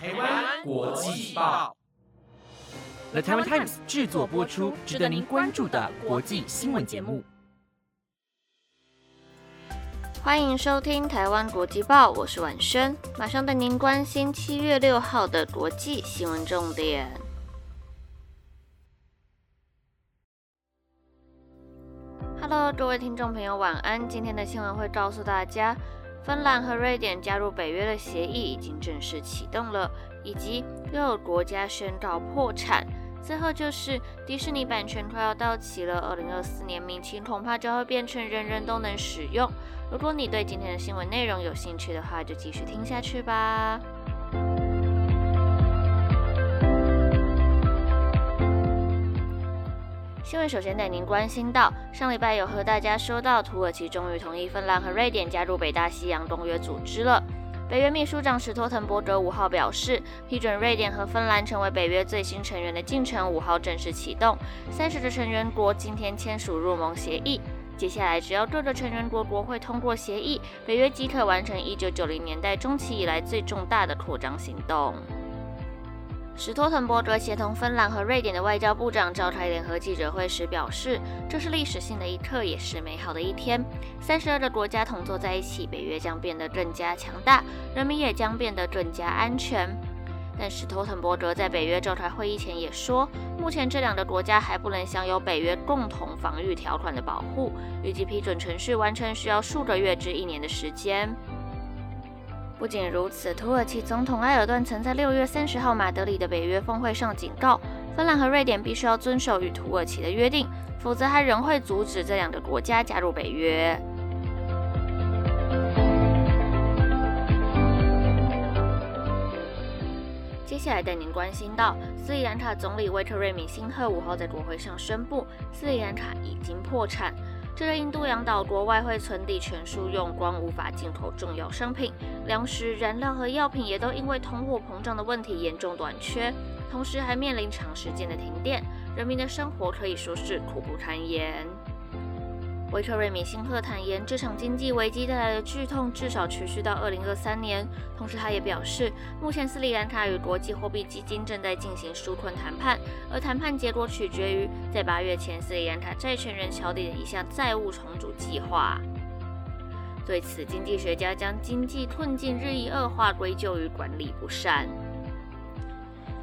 台湾国际报，The Taiwan Times 制作播出，值得您关注的国际新闻节目。欢迎收听台湾国际报，我是婉萱，马上带您关心七月六号的国际新闻重点。Hello，各位听众朋友，晚安。今天的新闻会告诉大家。芬兰和瑞典加入北约的协议已经正式启动了，以及又有国家宣告破产。最后就是迪士尼版权快要到期了，二零二四年明清恐怕就会变成人人都能使用。如果你对今天的新闻内容有兴趣的话，就继续听下去吧。新闻首先带您关心到，上礼拜有和大家说到，土耳其终于同意芬兰和瑞典加入北大西洋公约组织了。北约秘书长史托滕伯格五号表示，批准瑞典和芬兰成为北约最新成员的进程五号正式启动，三十个成员国今天签署入盟协议。接下来，只要各个成员国国会通过协议，北约即可完成一九九零年代中期以来最重大的扩张行动。史托滕伯格协同芬兰和瑞典的外交部长召开联合记者会时表示：“这是历史性的一刻，也是美好的一天。三十二个国家同坐在一起，北约将变得更加强大，人民也将变得更加安全。”但史托滕伯格在北约召开会议前也说：“目前这两个国家还不能享有北约共同防御条款的保护，预计批准程序完成需要数个月至一年的时间。”不仅如此，土耳其总统埃尔段曾在六月三十号马德里的北约峰会上警告，芬兰和瑞典必须要遵守与土耳其的约定，否则他仍会阻止这两个国家加入北约。接下来带您关心到，斯里兰卡总理维特瑞米辛赫五号在国会上宣布，斯里兰卡已经破产。这个印度洋岛国外汇存底全数用光，无法进口重要商品，粮食、燃料和药品也都因为通货膨胀的问题严重短缺，同时还面临长时间的停电，人民的生活可以说是苦不堪言。维特瑞米辛赫坦言，这场经济危机带来的剧痛至少持续到二零二三年。同时，他也表示，目前斯里兰卡与国际货币基金正在进行纾困谈判，而谈判结果取决于在八月前斯里兰卡债权人敲定的一项债务重组计划。对此，经济学家将经济困境日益恶化归咎于管理不善。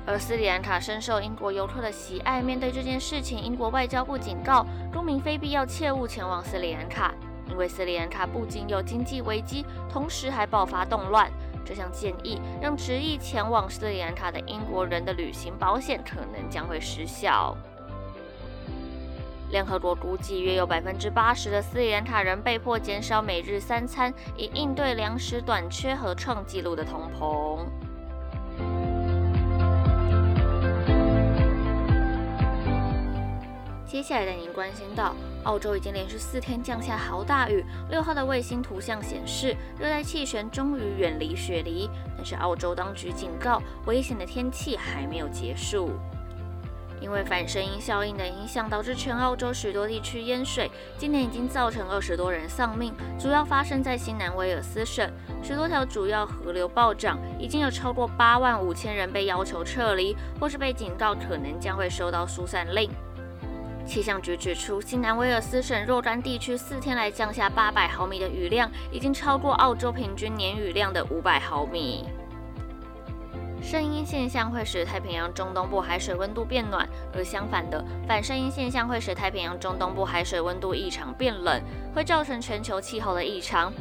而斯里兰卡深受英国游客的喜爱。面对这件事情，英国外交部警告公民非必要切勿前往斯里兰卡，因为斯里兰卡不仅有经济危机，同时还爆发动乱。这项建议让执意前往斯里兰卡的英国人的旅行保险可能将会失效。联合国估计，约有百分之八十的斯里兰卡人被迫减少每日三餐，以应对粮食短缺和创纪录的通膨。接下来带您关心到，澳洲已经连续四天降下豪大雨。六号的卫星图像显示，热带气旋终于远离雪梨，但是澳洲当局警告，危险的天气还没有结束。因为反声音效应的影响，导致全澳洲许多地区淹水，今年已经造成二十多人丧命，主要发生在新南威尔斯省，许多条主要河流暴涨，已经有超过八万五千人被要求撤离，或是被警告可能将会收到疏散令。气象局指出，新南威尔斯省若干地区四天来降下八百毫米的雨量，已经超过澳洲平均年雨量的五百毫米。声音现象会使太平洋中东部海水温度变暖，而相反的反声音现象会使太平洋中东部海水温度异常变冷，会造成全球气候的异常。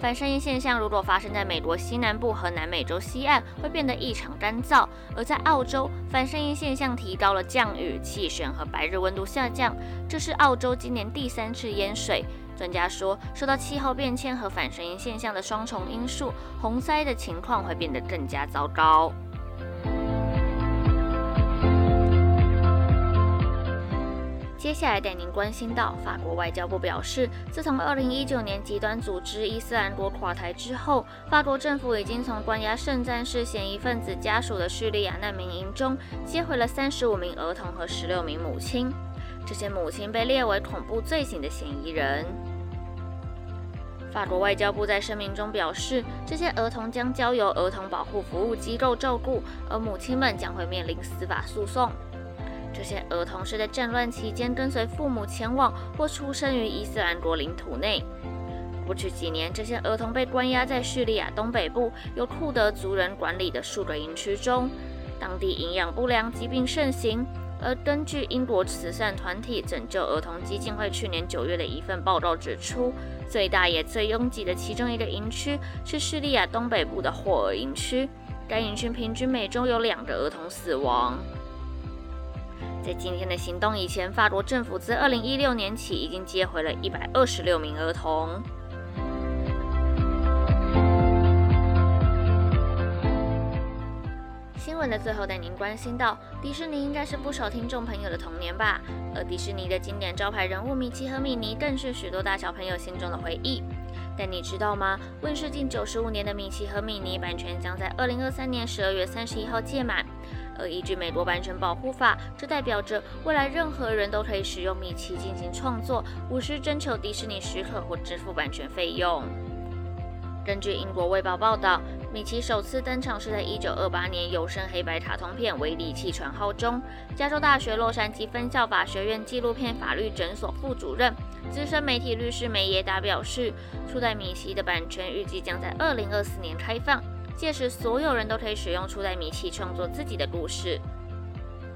反声音现象如果发生在美国西南部和南美洲西岸，会变得异常干燥；而在澳洲，反声音现象提高了降雨、气旋和白日温度下降，这是澳洲今年第三次淹水。专家说，受到气候变迁和反声音现象的双重因素，洪灾的情况会变得更加糟糕。接下来带您关心到，法国外交部表示，自从2019年极端组织伊斯兰国垮台之后，法国政府已经从关押圣战士嫌疑分子家属的叙利亚难民营中接回了35名儿童和16名母亲，这些母亲被列为恐怖罪行的嫌疑人。法国外交部在声明中表示，这些儿童将交由儿童保护服务机构照顾，而母亲们将会面临司法诉讼。这些儿童是在战乱期间跟随父母前往或出生于伊斯兰国领土内。过去几年，这些儿童被关押在叙利亚东北部由库德族人管理的数个营区中，当地营养不良、疾病盛行。而根据英国慈善团体拯救儿童基金会去年九月的一份报告指出，最大也最拥挤的其中一个营区是叙利亚东北部的霍尔营区，该营区平均每周有两个儿童死亡。在今天的行动以前，法国政府自二零一六年起已经接回了一百二十六名儿童。新闻的最后带您关心到，迪士尼应该是不少听众朋友的童年吧？而迪士尼的经典招牌人物米奇和米妮更是许多大小朋友心中的回忆。但你知道吗？问世近九十五年的米奇和米妮版权将在二零二三年十二月三十一号届满。而依据美国版权保护法，这代表着未来任何人都可以使用米奇进行创作，无需征求迪士尼许可或支付版权费用。根据英国卫报报道，米奇首次登场是在1928年有声黑白卡通片《威力气船号》中。加州大学洛杉矶分校法学院纪录片法律诊所副主任、资深媒体律师梅耶达表示，初代米奇的版权预计将在2024年开放，届时所有人都可以使用初代米奇创作自己的故事。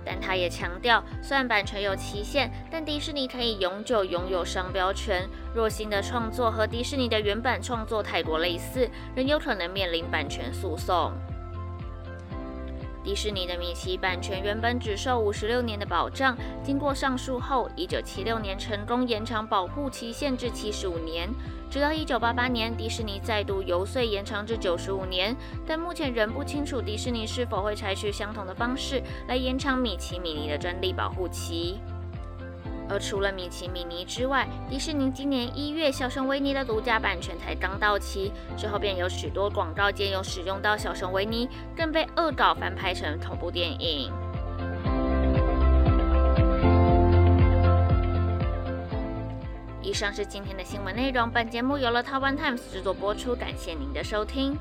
但他也强调，虽然版权有期限，但迪士尼可以永久拥有商标权。若新的创作和迪士尼的原版创作太过类似，仍有可能面临版权诉讼。迪士尼的米奇版权原本只受五十六年的保障，经过上诉后，一九七六年成功延长保护期限至七十五年。直到一九八八年，迪士尼再度游说延长至九十五年，但目前仍不清楚迪士尼是否会采取相同的方式来延长米奇米妮的专利保护期。而除了米奇米妮之外，迪士尼今年一月小熊维尼的独家版权才刚到期，之后便有许多广告皆有使用到小熊维尼，更被恶搞翻拍成同部电影。以上是今天的新闻内容，本节目由了 Taiwan Times 制作播出，感谢您的收听。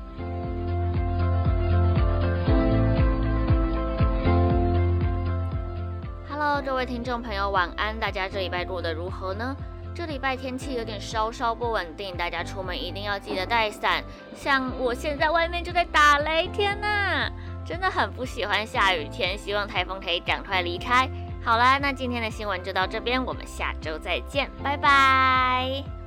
各位听众朋友，晚安！大家这礼拜过得如何呢？这礼拜天气有点稍稍不稳定，大家出门一定要记得带伞。像我现在外面就在打雷天呐，真的很不喜欢下雨天，希望台风可以赶快离开。好啦，那今天的新闻就到这边，我们下周再见，拜拜。